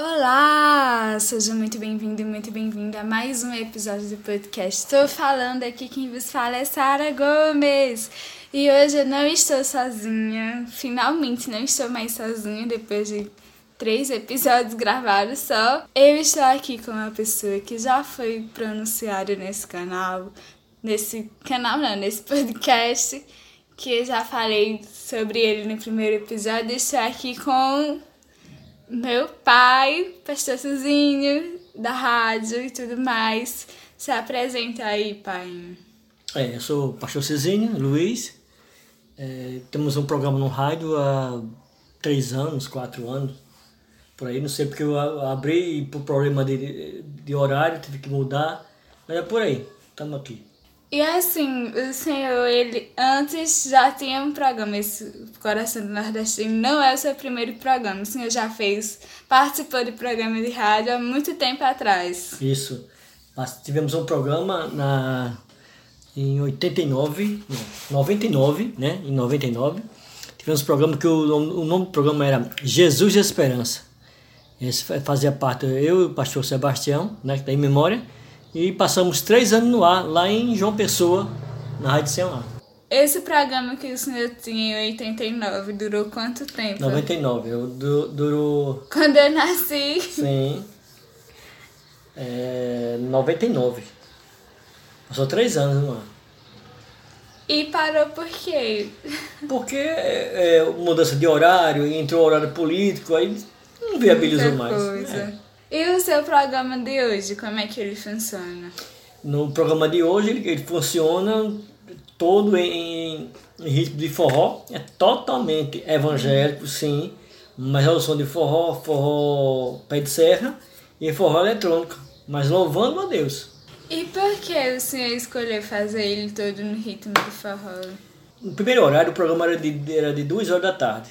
Olá! Seja muito bem-vindo e muito bem-vinda a mais um episódio do podcast. Estou falando aqui, quem vos fala é Sara Gomes. E hoje eu não estou sozinha, finalmente não estou mais sozinha depois de três episódios gravados só. Eu estou aqui com uma pessoa que já foi pronunciada nesse canal, nesse canal não, nesse podcast, que eu já falei sobre ele no primeiro episódio. Estou aqui com meu pai, pastor Suzinho, da rádio e tudo mais. Se apresenta aí, pai. É, eu sou o pastor Cizinho, Luiz. É, temos um programa no rádio há três anos, quatro anos, por aí. Não sei porque eu abri por problema de, de horário, tive que mudar. Mas é por aí, estamos aqui. E assim, o senhor, ele antes já tinha um programa, esse Coração do Nordestino não é o seu primeiro programa, o senhor já fez, participou de programa de rádio há muito tempo atrás. Isso, nós tivemos um programa na, em 89, não, 99, né, em 99, tivemos um programa que o, o nome do programa era Jesus de Esperança. Esse fazia parte eu e o pastor Sebastião, né, que está em memória, e passamos três anos no ar, lá em João Pessoa, na Rádio Ceará. Esse programa que o senhor tinha em 89 durou quanto tempo? 99, eu, du, durou... Quando eu nasci? Sim, é, 99. Passou três anos no ar. E parou por quê? Porque é, mudança de horário, entrou horário político, aí não viabilizou mais. coisa. É. E o seu programa de hoje, como é que ele funciona? No programa de hoje ele, ele funciona todo em, em ritmo de forró, é totalmente evangélico, sim, mas é o som de forró, forró pé de serra e forró eletrônico, mas louvando a Deus. E por que o senhor escolheu fazer ele todo no ritmo de forró? No primeiro horário o programa era de, era de duas horas da tarde,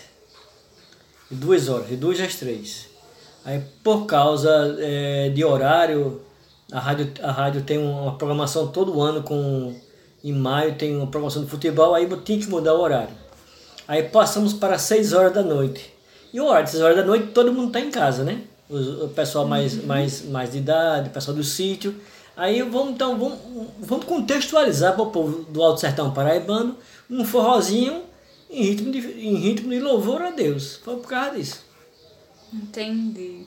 de duas horas, de duas às três. Aí por causa eh, de horário, a rádio, a rádio tem uma programação todo ano com em maio tem uma programação de futebol, aí tinha que mudar o horário. Aí passamos para 6 horas da noite. E o horário de 6 horas da noite todo mundo está em casa, né? O, o pessoal mais, mais, mais de idade, o pessoal do sítio. Aí vamos então vamos, vamos contextualizar para o povo do Alto Sertão Paraibano um forrozinho em ritmo de, em ritmo de louvor a Deus. Foi por causa disso. Entendi.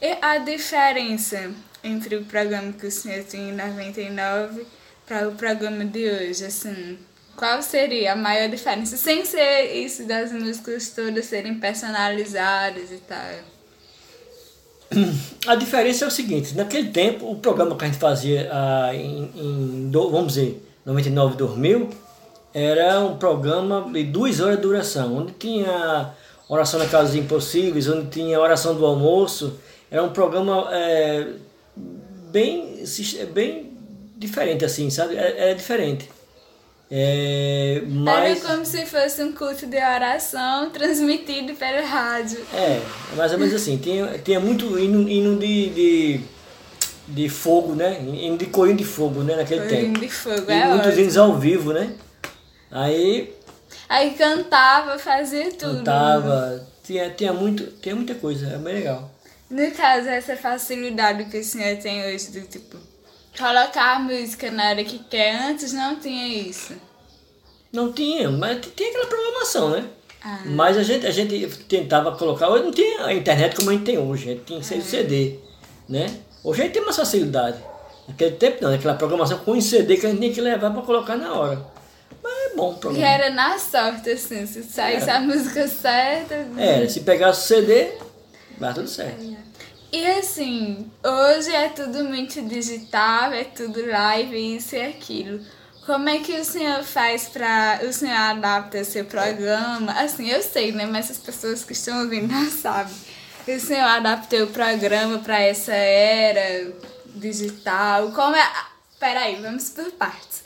E a diferença entre o programa que o senhor tinha em 99 para o programa de hoje, assim, qual seria a maior diferença? Sem ser isso das músicas todas serem personalizadas e tal. A diferença é o seguinte, naquele tempo, o programa que a gente fazia ah, em, em vamos dizer, 99, 2000, era um programa de duas horas de duração, onde tinha oração na casa dos impossíveis, onde tinha oração do almoço, era um programa é, bem, sis- bem diferente assim, sabe? Era, era diferente. É, mas... Era como se fosse um culto de oração transmitido pela rádio. É, mais ou menos assim. Tinha, tinha muito hino, hino de, de, de fogo, né? Hino de corinho de fogo, né? Naquele Corinho tempo. de fogo, E é muitos ótimo. hinos ao vivo, né? Aí Aí cantava, fazia tudo. cantava, tinha, tinha, muito, tinha muita coisa, é bem legal. No caso, essa facilidade que o senhor tem hoje do tipo colocar a música na hora que quer, antes não tinha isso. Não tinha, mas tinha aquela programação, né? Ah. Mas a gente, a gente tentava colocar, hoje não tinha a internet como a gente tem hoje, a gente tinha que ser CD, né? Hoje a gente tem mais facilidade. Naquele tempo não, aquela programação com CD que a gente tinha que levar para colocar na hora. É bom E era na sorte, assim, se saísse a música certa. É, se pegasse o CD, vai tudo certo. E assim, hoje é tudo muito digital, é tudo live, isso e aquilo. Como é que o senhor faz pra. O senhor adapta seu programa? Assim, eu sei, né? Mas as pessoas que estão ouvindo não sabem. O senhor adaptou o programa pra essa era digital? Como é. Peraí, vamos por partes.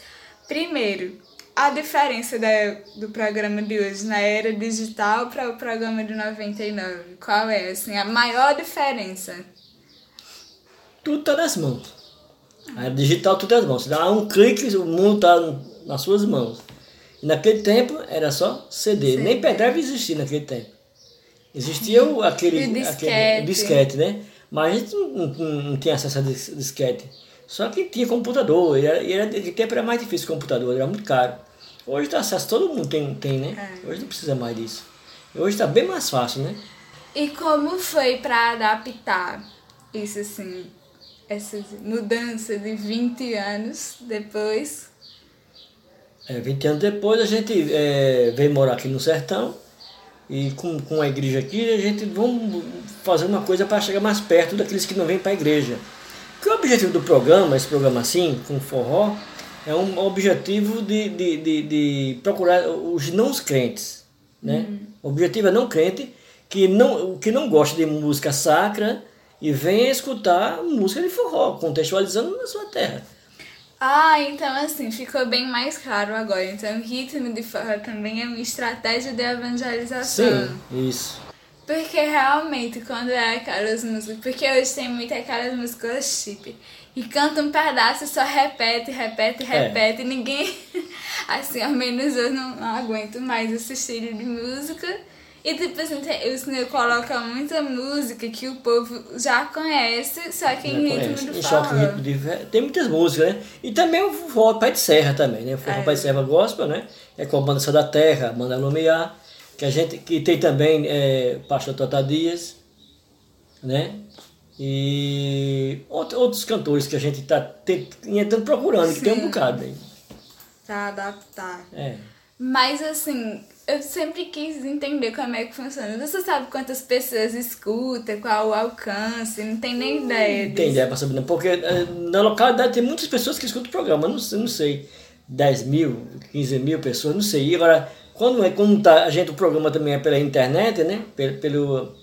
Primeiro, a diferença da, do programa de hoje na era digital para o programa de 99. Qual é, assim, a maior diferença? Tudo tá nas mãos. A digital tudo nas mãos. Você dá um clique, o mundo tá nas suas mãos. E naquele tempo era só CD. Nem pendrive existia naquele tempo. Existia o, aquele, o aquele disquete. o disquete, né? Mas a gente não, não, não tinha acesso a dis- disquete. Só que tinha computador. E era, e era, naquele tempo era mais difícil o computador, era muito caro. Hoje tá acesso, todo mundo tem, tem né? É. Hoje não precisa mais disso. Hoje está bem mais fácil, né? E como foi pra adaptar isso assim, essas mudanças de 20 anos depois? É, 20 anos depois a gente é, veio morar aqui no sertão e com, com a igreja aqui a gente vamos fazer uma coisa para chegar mais perto daqueles que não vêm para a igreja. Porque o objetivo do programa, esse programa assim, com forró, é um objetivo de, de, de, de procurar os não crentes. Né? O objetivo é não crente que não, que não gosta de música sacra e venha escutar música de forró, contextualizando na sua terra. Ah, então assim, ficou bem mais claro agora. Então, o ritmo de forró também é uma estratégia de evangelização. Sim, isso. Porque realmente, quando é aquelas músicas. Porque hoje tem muito aquelas músicas chip. E canta um pedaço e só repete, repete, É. repete. E ninguém. Assim, ao menos eu não, não aguento mais esse estilo de música. E tipo assim, o senhor coloca muita música que o povo já conhece, só que em ritmo conhece. choque forró. ritmo de Tem muitas músicas, né? E também o forró Pai de Serra também, né? O forró É. Pai de Serra Gospel, né? É com a banda Só da Terra, a banda Lumiar, que a gente que tem também é, Pastor Tota Dias, né? E out- outros cantores que a gente está tentando procurando, que tem um Sim. bocado aí. Pra adaptar. É. Mas assim, eu sempre quis entender como é que funciona. Você sabe quantas pessoas escutam, qual o alcance, não tem nem ideia Não tem ideia pra saber, não. Porque eh, na localidade tem muitas pessoas que escutam o programa, não, não sei, 10 mil, 15 mil pessoas, não sei. E agora, quando, é, quando tá, a gente, o programa também é pela internet, né? Pelo, pelo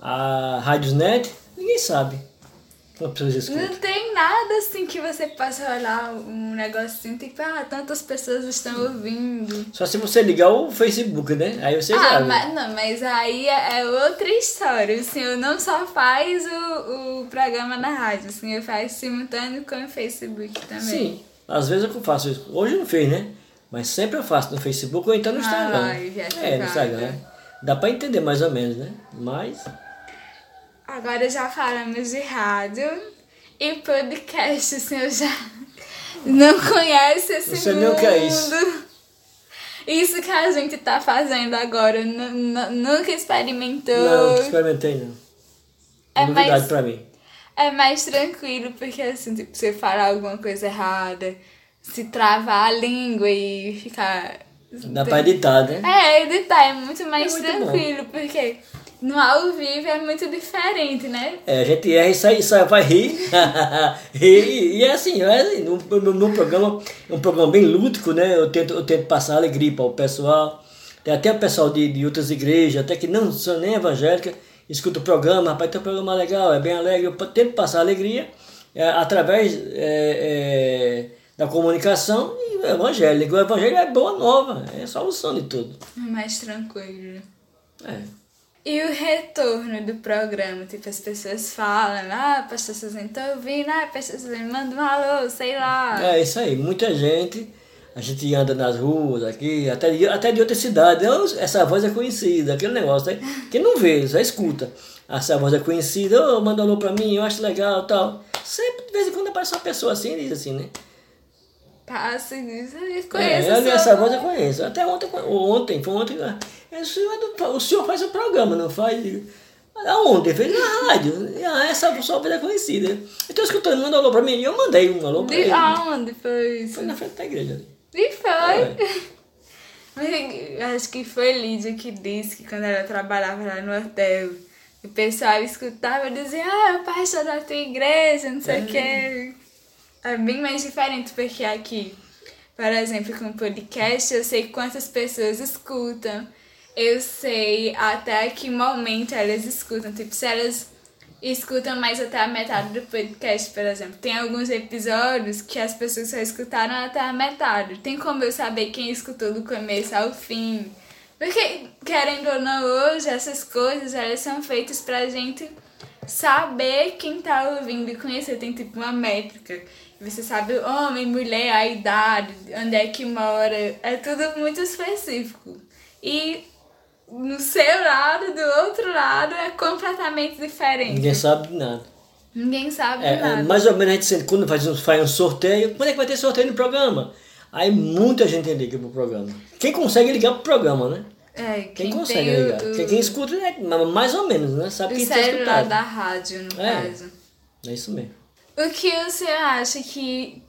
a Radiosnet, ninguém sabe. Não tem nada assim que você possa olhar um negocinho, tipo, ah, tantas pessoas estão ouvindo. Só se você ligar o Facebook, né? Aí você ah, sabe. mas, não, mas aí é é outra história. O senhor não só faz o, o programa na rádio, o senhor faz simultâneo com o Facebook também. Sim, às vezes eu faço isso. Hoje não fez, né? Mas sempre eu faço no Facebook ou então no Ah, Instagram. live, é, no Instagram. Dá pra entender mais ou menos, né? Mas. Agora já falamos de rádio e podcast, o senhor já não conhece esse Você mundo. não quer isso. Isso que a gente tá fazendo agora, nu- nu- nunca experimentou. Não, não experimentei não. É Novidade mais- pra mim. É mais tranquilo, porque assim, tipo, você falar alguma coisa errada, se travar a língua e ficar. Dá pra editar, né? É, editar é muito mais É muito bom. tranquilo, porque no ao vivo é muito diferente, né? É, a gente erra e sai, sai, vai rir. e, e é assim, é assim no, no, no programa, é um programa bem lúdico, né? Eu tento, eu tento passar alegria para o pessoal. Tem até o pessoal de, de outras igrejas, até que não são nem evangélicas, escuta o programa, rapaz, tem um programa legal, é bem alegre. Eu tento passar alegria é, através é, é, da comunicação e o evangélico. O evangelho é boa nova, é a solução de tudo. É mais tranquilo. É. E o retorno do programa, tipo, as pessoas falam, ah, pastor Suzane, tô ouvindo, ah, pastor Suzane, manda um alô, sei lá. É isso aí, muita gente, a gente anda nas ruas aqui, até de, até de outra cidade, "Eu- essa voz é conhecida, aquele negócio, né? Quem não vê, só escuta. Essa voz é conhecida, ô, manda um alô pra mim, eu acho legal tal. Sempre, de vez em quando aparece uma pessoa assim e diz assim, né? Passa e diz, ah, eu É, conheço eu, sua essa voz eu conheço. Até ontem, ontem, foi ontem, ah, é, o, senhor, é do- o senhor faz o programa, não faz? Aonde? Fez na rádio. Ah, essa sua voz é conhecida. Eu tô escutando, manda um alô pra mim. E eu mandei um alô pra De ele. aonde foi isso? Foi na frente da igreja. E foi. É. Mas eu Acho que foi Lídia que disse que quando ela trabalhava lá no hotel, o pessoal escutava e dizia, ah, é o pastor da tua igreja, não sei o quê. É bem mais diferente, porque aqui, por exemplo, com o podcast, eu sei quantas pessoas escutam. Eu sei até que momento elas escutam. Tipo, se elas escutam mais até a metade do podcast, por exemplo. Tem alguns episódios que as pessoas só escutaram até a metade. Tem como eu saber quem escutou do começo ao fim. Porque, querendo ou não, hoje essas coisas elas são feitas pra gente saber quem tá ouvindo e conhecer. Tem tipo uma métrica. Você sabe homem, mulher, a idade, onde é que mora. É tudo muito específico. E no seu lado, do outro lado, é completamente diferente. Ninguém sabe de nada. Ninguém sabe É, de nada. é, mais ou menos a gente sente, quando faz um, faz um sorteio, quando é que vai ter sorteio no programa? Aí muita gente liga pro programa. Quem consegue ligar pro programa, né? É, Quem, quem, consegue ligar. o, Quem, quem escuta, é, mais ou menos, né? Sabe o quem celular escutado. da rádio, no É. caso. É isso mesmo. O que você acha que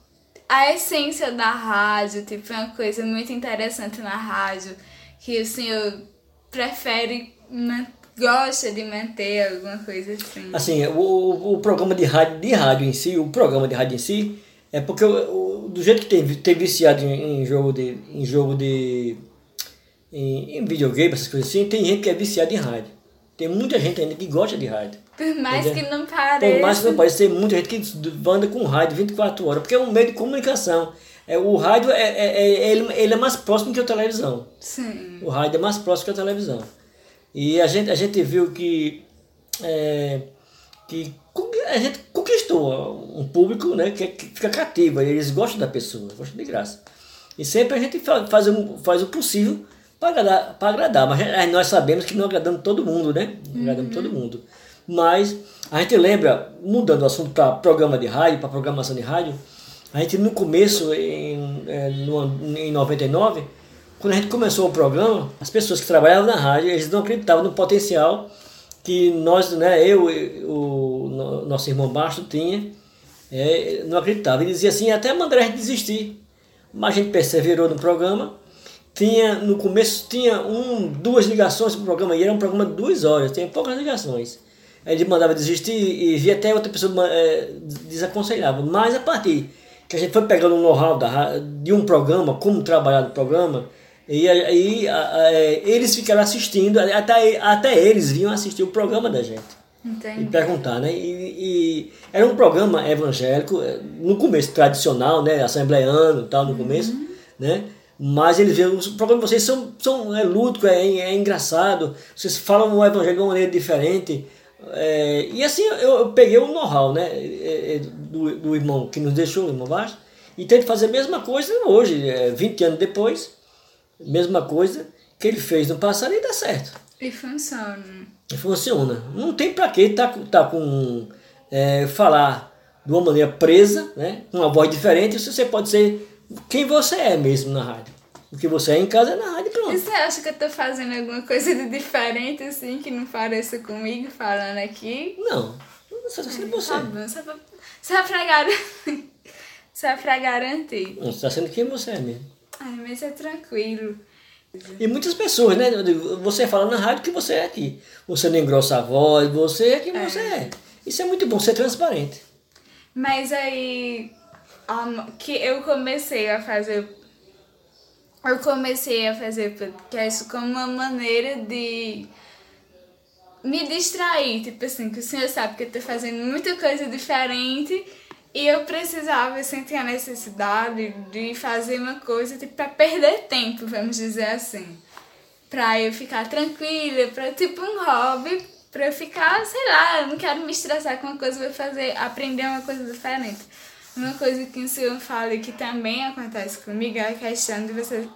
a essência da rádio, tipo, é uma coisa muito interessante na rádio, que o senhor prefere, gosta de manter alguma coisa assim? Assim, o, o, programa de rádio, de rádio em si, o programa de rádio em si, é porque o, o- do jeito que tem, tem viciado em, em jogo de. em jogo de. Em, em videogame, essas coisas assim, tem gente que é viciada em rádio. Tem muita gente ainda que gosta de rádio. Por mais Entendeu? que não pareça. Por mais que não pareça, tem muita gente que anda com rádio 24 horas, porque é um meio de comunicação. É, o rádio é, é, é- ele, ele é mais próximo que a televisão. Sim. O rádio é mais próximo que a televisão. E a gente, a gente viu que, é, que a gente conquistou um público né, que, que fica cativo, eles gostam da pessoa, gostam de graça. E sempre a gente fa- faz, o- faz o possível para agradar, agradar, mas nós sabemos que não agradamos todo mundo, né? Não agradamos todo mundo. Mas a gente lembra, mudando o assunto para programa de rádio, para programação de rádio, a gente no começo, em, ano- em 99, quando a gente começou o programa, as pessoas que trabalhavam na rádio, eles não acreditavam no potencial que nós, né, eu o no- nosso irmão Basto tinha, é, não acreditava. Ele dizia assim, até mandaram a gente desistir. Mas a gente perseverou no programa. Tinha, no começo tinha um, duas ligações pro programa, e era um programa de duas horas, tinha poucas ligações. Ele mandava desistir e via até outra pessoa é, desaconselhava. Mas a partir que a gente foi pegando o know-how da ra- de um programa, como trabalhar no programa, e aí é, eles ficaram assistindo, até, até eles vinham assistir o programa da gente e Entendi. perguntar, né? E, e era um programa evangélico, eh, no começo tradicional, né? Assembleiano e tal, no começo, né? Mas eles viram, o programa de vocês são, são é lúdico, é, é engraçado, vocês falam o evangelho de uma maneira diferente. É, e assim eu, eu peguei o know-how, né? é, é, Do, do irmão que nos deixou, o irmão Baixo, e tento fazer a mesma coisa hoje, é, 20 anos depois, mesma coisa que ele fez no passado e dá certo. E funciona. E funciona. Não tem pra que tá, tá com é, falar de uma maneira presa, né? Com uma voz diferente, se você pode ser quem você é mesmo na rádio. O que você é em casa é na rádio e E pronto. você acha que eu tô fazendo alguma coisa de diferente, assim, que não pareça comigo falando aqui? Não. Só tá sendo você. Tá bom, só pra, só pra garantir. Só pra garantir. Não, Você tá sendo quem você é mesmo. Ai, mas é tranquilo. E muitas pessoas, né? Você fala na rádio que você é aqui. Você não engrossa a voz, você é quem você é. Isso é muito bom, ser transparente. Mas aí a- que eu comecei a fazer. Eu comecei a fazer podcast como uma maneira de me distrair. Tipo assim, que o senhor sabe que eu tô fazendo muita coisa diferente e eu precisava sentir a necessidade de fazer uma coisa tipo, pra perder tempo, vamos dizer assim. Pra eu ficar tranquila, pra tipo um hobby, pra eu ficar, sei lá, eu não quero me estressar com uma coisa, vou fazer, aprender uma coisa diferente. Uma coisa que o senhor fala e que também acontece comigo é a questão de você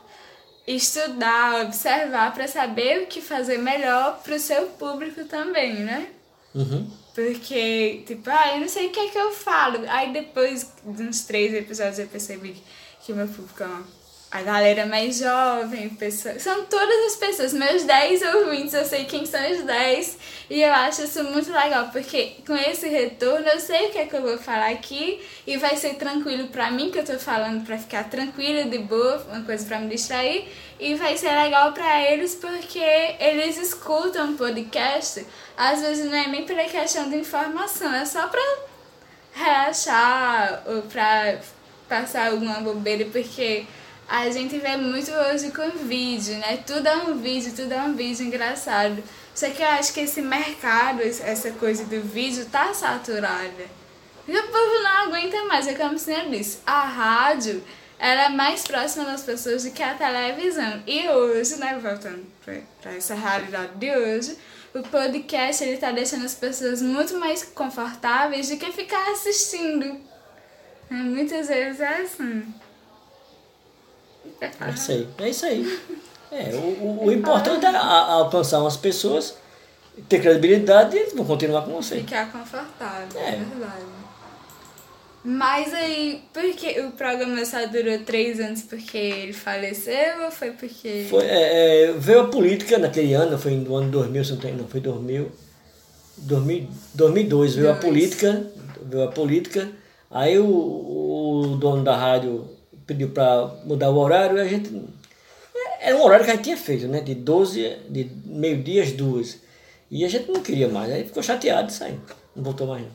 estudar, observar pra saber o que fazer melhor pro seu público também, né? Uhum. Porque, tipo, ah, eu não sei o que é que eu falo. Aí depois de uns três episódios eu percebi que o meu público é uma- a galera mais jovem, pessoas, são todas as pessoas, meus 10 ouvintes, eu sei quem são os 10 e eu acho isso muito legal, porque com esse retorno eu sei o que é que eu vou falar aqui e vai ser tranquilo pra mim que eu tô falando pra ficar tranquila, de boa, uma coisa pra me distrair e vai ser legal pra eles porque eles escutam podcast, às vezes não é nem pela questão de informação, é só pra relaxar ou pra passar alguma bobeira, porque a gente vê muito hoje com vídeo, né? Tudo é um vídeo, tudo é um vídeo engraçado. Só que eu acho que esse mercado, essa coisa do vídeo tá saturada. E o povo não aguenta mais, é como senhor disse. A rádio, ela é mais próxima das pessoas do que a televisão. E hoje, né, voltando pra essa realidade de hoje, o podcast, ele tá deixando as pessoas muito mais confortáveis do que ficar assistindo. É, Muitas vezes é assim. É isso aí. É isso aí. É, o, o, o importante é a- a- alcançar umas pessoas, ter credibilidade e eles vão continuar com você. Ficar confortável, é É. verdade. Mas aí, por que o programa só durou três anos porque ele faleceu ou foi porque. Foi, é, é, veio a política naquele ano, foi no ano 2000, se não tem, não, foi 2000, 2000 2002 veio a Dois. política, veio a política, aí o, o dono da rádio pediu para mudar o horário e a gente, era um horário que a gente tinha feito, né, de 12, de meio-dia às duas, e a gente não queria mais, aí ficou chateado e saiu, não voltou mais não.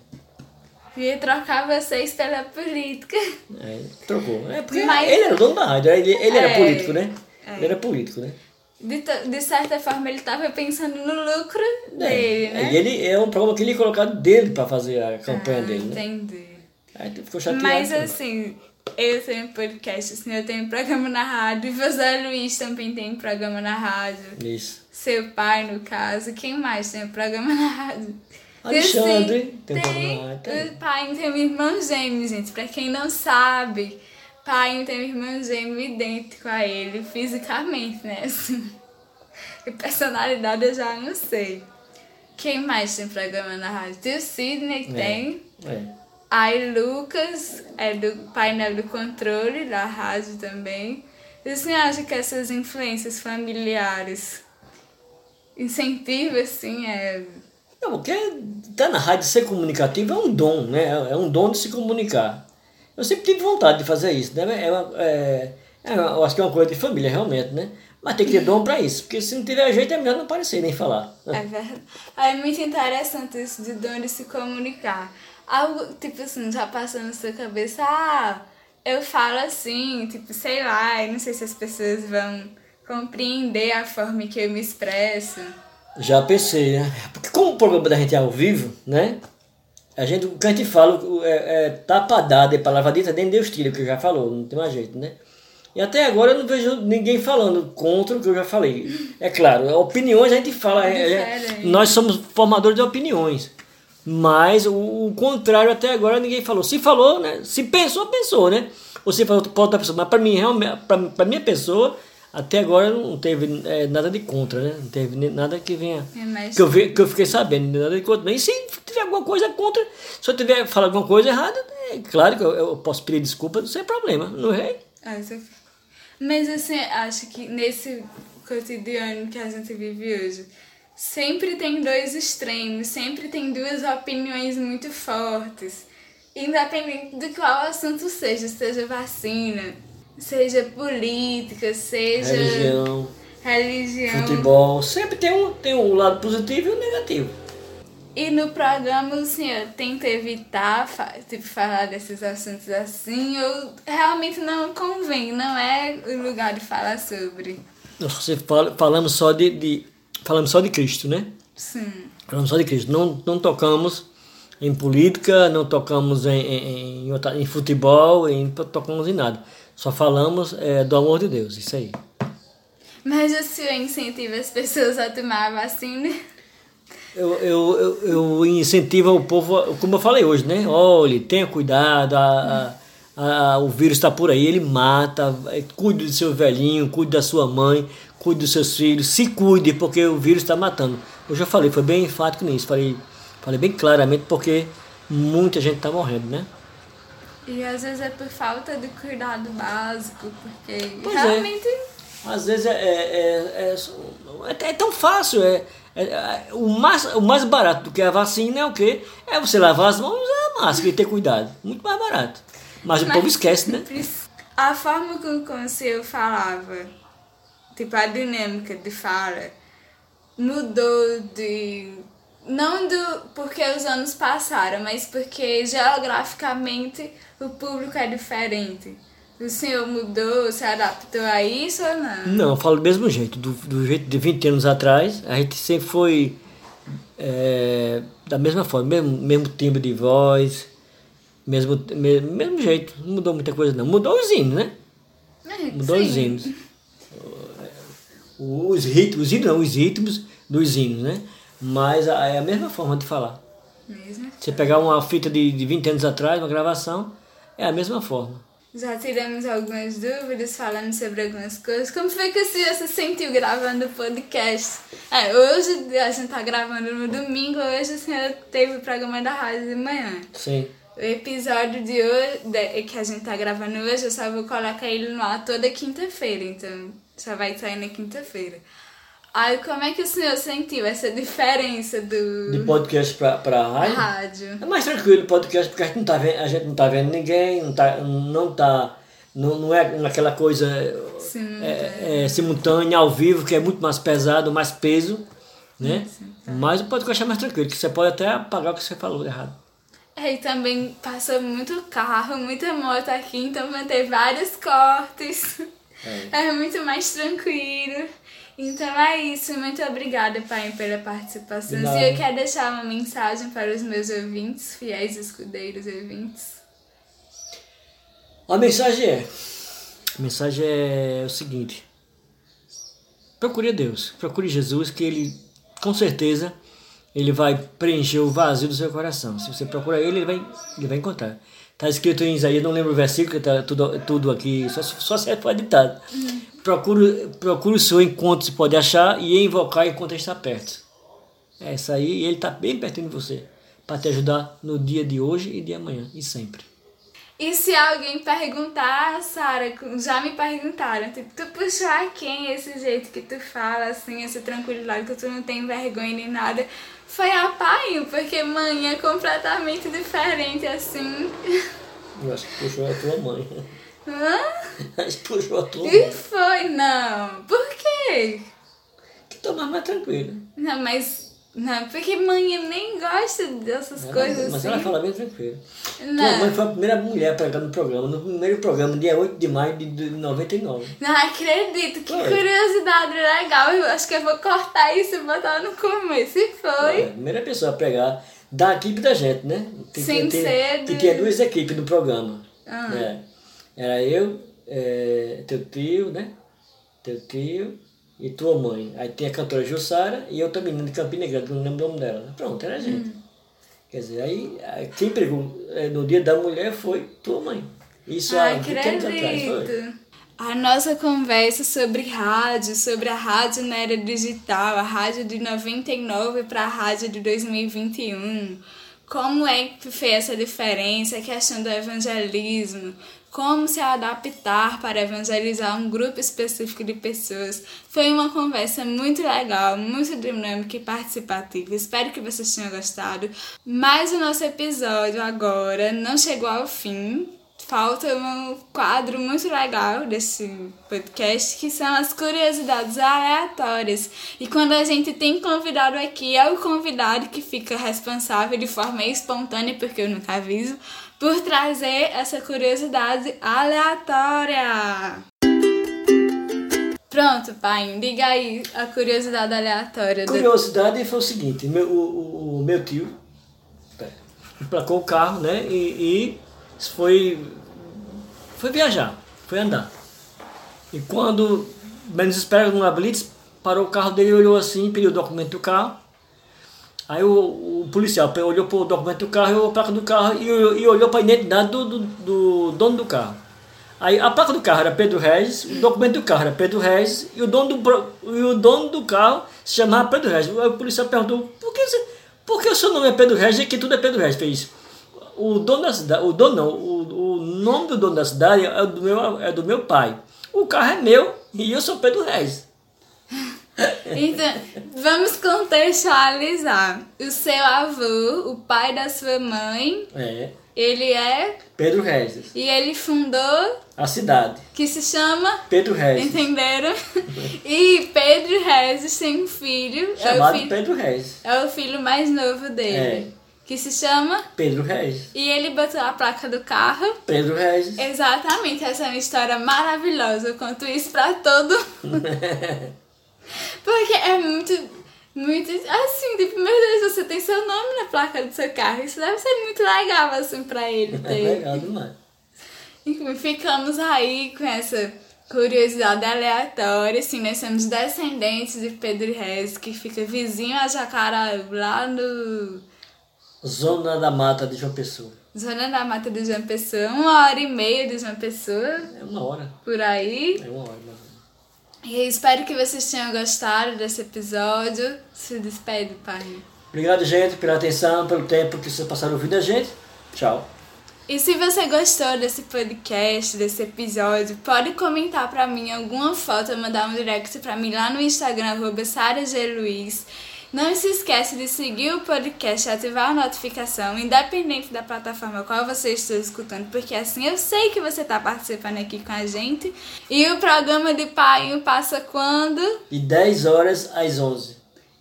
E trocar vocês pela política. Aí trocou, é porque Mas- ele era o dono da rádio, ele, ele era É, político, né, é. ele era político, né. De, de certa forma, ele tava pensando no lucro É, dele, né? E ele é um programa que ele ia colocar dele para fazer a campanha Ah, dele, né? Entendi. Aí ficou chateado. Mas né? assim, eu tenho podcast, assim, eu tenho programa na rádio, e José Luiz também tem programa na rádio. Isso. Seu pai, no caso. Quem mais tem programa na rádio? Alexandre Assim, tem um programa na rádio, tem. O pai tem um irmão gêmeo, gente. Pra quem não sabe, pai tem um irmão gêmeo idêntico a ele, fisicamente, né? Assim. E personalidade eu já não sei. Quem mais tem programa na rádio? Tem o Sidney É. tem. É. Aí Lucas é do painel do controle da rádio também. Você acha que essas influências familiares incentivam, assim, é... Não, porque tá na rádio ser comunicativo é um dom, né? É um dom de se comunicar. Eu sempre tive vontade de fazer isso, né? É uma, é, é uma- eu acho que é uma coisa de família, realmente, né? Mas tem que ter dom para isso, porque se não tiver jeito é melhor não aparecer nem falar. É verdade. É muito interessante isso de dom de se comunicar. Algo, tipo assim, já passou na sua cabeça, ah, eu falo assim, tipo, sei lá, eu não sei se as pessoas vão compreender a forma que eu me expresso. Já pensei, né? Porque como o programa da gente é ao vivo, né? A gente, o que a gente fala é, é tapa dada e palavra dita nem Deus tira, que já falou, não tem mais jeito, né? E até agora eu não vejo ninguém falando contra o que eu já falei. É claro, opiniões a gente fala, é- é- nós somos formadores de opiniões. Mas o, o contrário até agora ninguém falou. Se falou, né? Se pensou, pensou, né? Ou se falou para outra pessoa. Mas para mim, realmente, para minha pessoa, até agora não teve é, nada de contra, né? Não teve nada que venha É que eu, vi, que eu fiquei sabendo, nada de contra. Nem se tiver alguma coisa contra, se eu tiver falado alguma coisa errada, é claro que eu, eu posso pedir desculpa sem problema, não é? Ah, é- Mas assim, acho que nesse cotidiano que a gente vive hoje, sempre tem dois extremos, sempre tem duas opiniões muito fortes. Independente de qual assunto seja, seja vacina, seja política, seja Religião, religião. futebol, sempre tem um, tem um lado positivo e um negativo. E no programa o senhor tenta evitar tipo, falar desses assuntos assim, ou realmente não convém, não é o lugar de falar sobre. Nós falamos só de, de falamos só de Cristo, né? Sim. Falamos só de Cristo. Não, não tocamos em política, não tocamos em, em, em, em futebol, em, não tocamos em nada. Só falamos é, do amor de Deus, isso aí. Mas o senhor incentiva as pessoas a tomar a vacina? Eu, eu, eu, eu incentivo o povo, como eu falei hoje, né? Olhe, tenha cuidado, a, a, a- o vírus está por aí, ele mata, eh, cuide do seu velhinho, cuide da sua mãe, cuide dos seus filhos, se cuide, porque o vírus está matando. Eu já falei, foi bem enfático nisso, falei, falei bem claramente, porque muita gente está morrendo, né? E às vezes é por falta de cuidado básico, porque Pois é. realmente. Às vezes é, é, é, é, é tão fácil. É, é- é- o, mais, o mais barato do que a vacina é o quê? É você lavar as mãos e usar a máscara e ter cuidado. Muito mais barato. Mas o Mas- povo esquece, né? A forma com que o senhor falava, tipo a dinâmica de fala, mudou de. Não do porque os anos passaram, mas porque geograficamente o público é diferente. O senhor mudou, se adaptou a isso ou não? Não, eu falo do mesmo jeito. Do, do jeito de 20 anos atrás, a gente sempre foi é, da mesma forma, mesmo, mesmo timbre de voz, mesmo, me- mesmo jeito. Não mudou muita coisa, não. Mudou os hinos, né? É, Mudou os sim. hinos. Os ritmos, os hinos não, os ritmos dos hinos, né? Mas é a mesma forma de falar. Mesmo. Você pegar uma fita de, de 20 anos atrás, uma gravação, é a mesma forma. Já tiramos algumas dúvidas, falando sobre algumas coisas. Como foi que senhora se sentiu gravando o podcast? É, hoje a gente tá gravando no domingo, hoje a senhora teve o programa da rádio de manhã. Sim. O episódio de hoje, que a gente tá gravando hoje, eu só vou colocar ele no ar toda quinta-feira, então só vai sair na quinta-feira. Aí como é que o senhor sentiu essa diferença do... De podcast pra, pra rádio? rádio. É mais tranquilo o podcast porque a gente não tá vendo, a gente não tá vendo ninguém, não tá. Não, tá, não, não é naquela coisa é, é, simultânea, ao vivo, que é muito mais pesado, mais peso. Né? Mas o podcast é mais tranquilo, que você pode até apagar o que você falou errado. É, e também passou muito carro, muita moto aqui, então vai ter vários cortes. É. é muito mais tranquilo. Então é isso. Muito obrigada, pai, pela participação. Se eu quero deixar uma mensagem para os meus ouvintes, fiéis escudeiros ouvintes. A mensagem é. A mensagem é o seguinte. Procure Deus. Procure Jesus, que Ele, com certeza, Ele vai preencher o vazio do seu coração. Se você procura Ele, Ele vai, ele vai encontrar. Está escrito em Isaías, não lembro o versículo, está tudo, tudo aqui, só, só serve para ditado. Uhum. Procure, procure o seu enquanto se pode achar e invocar enquanto está perto. É isso aí, e ele está bem pertinho de você, para te ajudar no dia de hoje e de amanhã, e sempre. E se alguém perguntar, Sara, já me perguntaram, tipo, tu puxou a quem esse jeito que tu fala, assim, essa tranquilidade, que tu não tem vergonha nem nada? Foi a pai, porque mãe é completamente diferente, assim. Eu acho que puxou a tua mãe. Hã? Acho que puxou a tua mãe. E foi, não. Por quê? Que tô mais tranquila. Não, mas não, porque mãe nem gosta dessas ela, coisas mas assim. ela fala bem tranquilo. Não. Tua mãe foi a primeira mulher pregando no programa, no primeiro programa, dia 8 de maio de 99. Não acredito, que foi. curiosidade legal. Eu acho que eu vou cortar isso e botar no começo. E foi. É, a primeira pessoa a pregar da equipe da gente, né? Que, Sem que, ser. Que tinha duas equipes no programa. Ah. É. Era eu, é, teu tio, né? Teu tio e tua mãe. Aí tem a cantora Jussara e outra menina de Campina Grande, não lembro o nome dela. Pronto, era a gente. Hum. Quer dizer, aí quem pregou é, no dia da mulher foi tua mãe. Isso há 20 anos atrás foi. A nossa conversa sobre rádio, sobre a rádio na era digital, a rádio de 99 para a rádio de 2021. Como é que fez essa diferença, a questão do evangelismo, como se adaptar para evangelizar um grupo específico de pessoas. Foi uma conversa muito legal, muito dinâmica e participativa. Espero que vocês tenham gostado. Mas o nosso episódio agora não chegou ao fim. Falta um quadro muito legal desse podcast, que são as curiosidades aleatórias. E quando a gente tem convidado aqui, é o convidado que fica responsável de forma espontânea, porque eu nunca aviso, por trazer essa curiosidade aleatória. Pronto, pai, diga aí a curiosidade aleatória. Curiosidade foi o seguinte: meu, o, o meu tio emplacou o carro, né? E, e foi, foi viajar, foi andar. E quando menos espera numa blitz, parou o carro dele, olhou assim, pediu o documento do carro. Aí o, o policial olhou para o documento do carro, a placa do carro e, e olhou para a identidade do, do, do, dono do carro. Aí a placa do carro era Pedro Regis, o documento do carro era Pedro Regis e o dono do, e o dono do carro se chamava Pedro Regis. Aí o policial perguntou, por que, você, por que o seu nome é Pedro Regis e que tudo é Pedro Regis? Fez o dono da cidade, o dono não, o, o nome do dono da cidade é do meu, é do meu pai. O carro é meu e eu sou Pedro Regis. Então, vamos contextualizar. O seu avô, o pai da sua mãe, é. ele é Pedro Regis. E ele fundou a cidade que se chama Pedro Regis. Entenderam? e Pedro Regis tem um filho, chamado é filho, Pedro Regis. É o filho mais novo dele. É. Que se chama Pedro Regis. E ele botou a placa do carro. Pedro Regis. Exatamente, essa é uma história maravilhosa. Eu conto isso pra todo Porque é muito, muito assim, tipo, meu Deus, você tem seu nome na placa do seu carro. Isso deve ser muito legal, assim, pra ele é ter. É legal demais. Enfim, ficamos aí com essa curiosidade aleatória, assim, nós somos descendentes de Pedro Reis, que fica vizinho a Jacará, lá no Zona da Mata de João Pessoa. Zona da Mata de João Pessoa, uma hora e meia de João Pessoa, É uma hora. por aí. É uma hora, menos. E espero que vocês tenham gostado desse episódio. Se despede, pai. Obrigado, gente, pela atenção, pelo tempo que vocês passaram ouvindo a gente. Tchau. E se você gostou desse podcast, desse episódio, pode comentar pra mim alguma foto, mandar um direct pra mim lá no Instagram, arroba. Não se esquece de seguir o podcast e ativar a notificação, independente da plataforma qual você esteja escutando, porque assim eu sei que você está participando aqui com a gente. E o programa de Painho passa quando? De 10 horas às 11.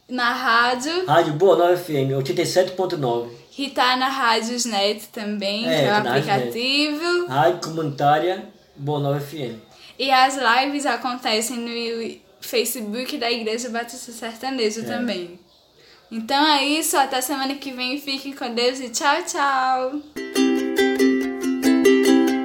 Na rádio. Rádio Boa Nova FM, 87.9. E tá na Rádios Net também, É, que é aplicativo. Rádio Comunitária Boa Nova FM. E as lives acontecem no Facebook da Igreja Batista Sertanejo também. Então é isso, até semana que vem. Fiquem com Deus e tchau, tchau!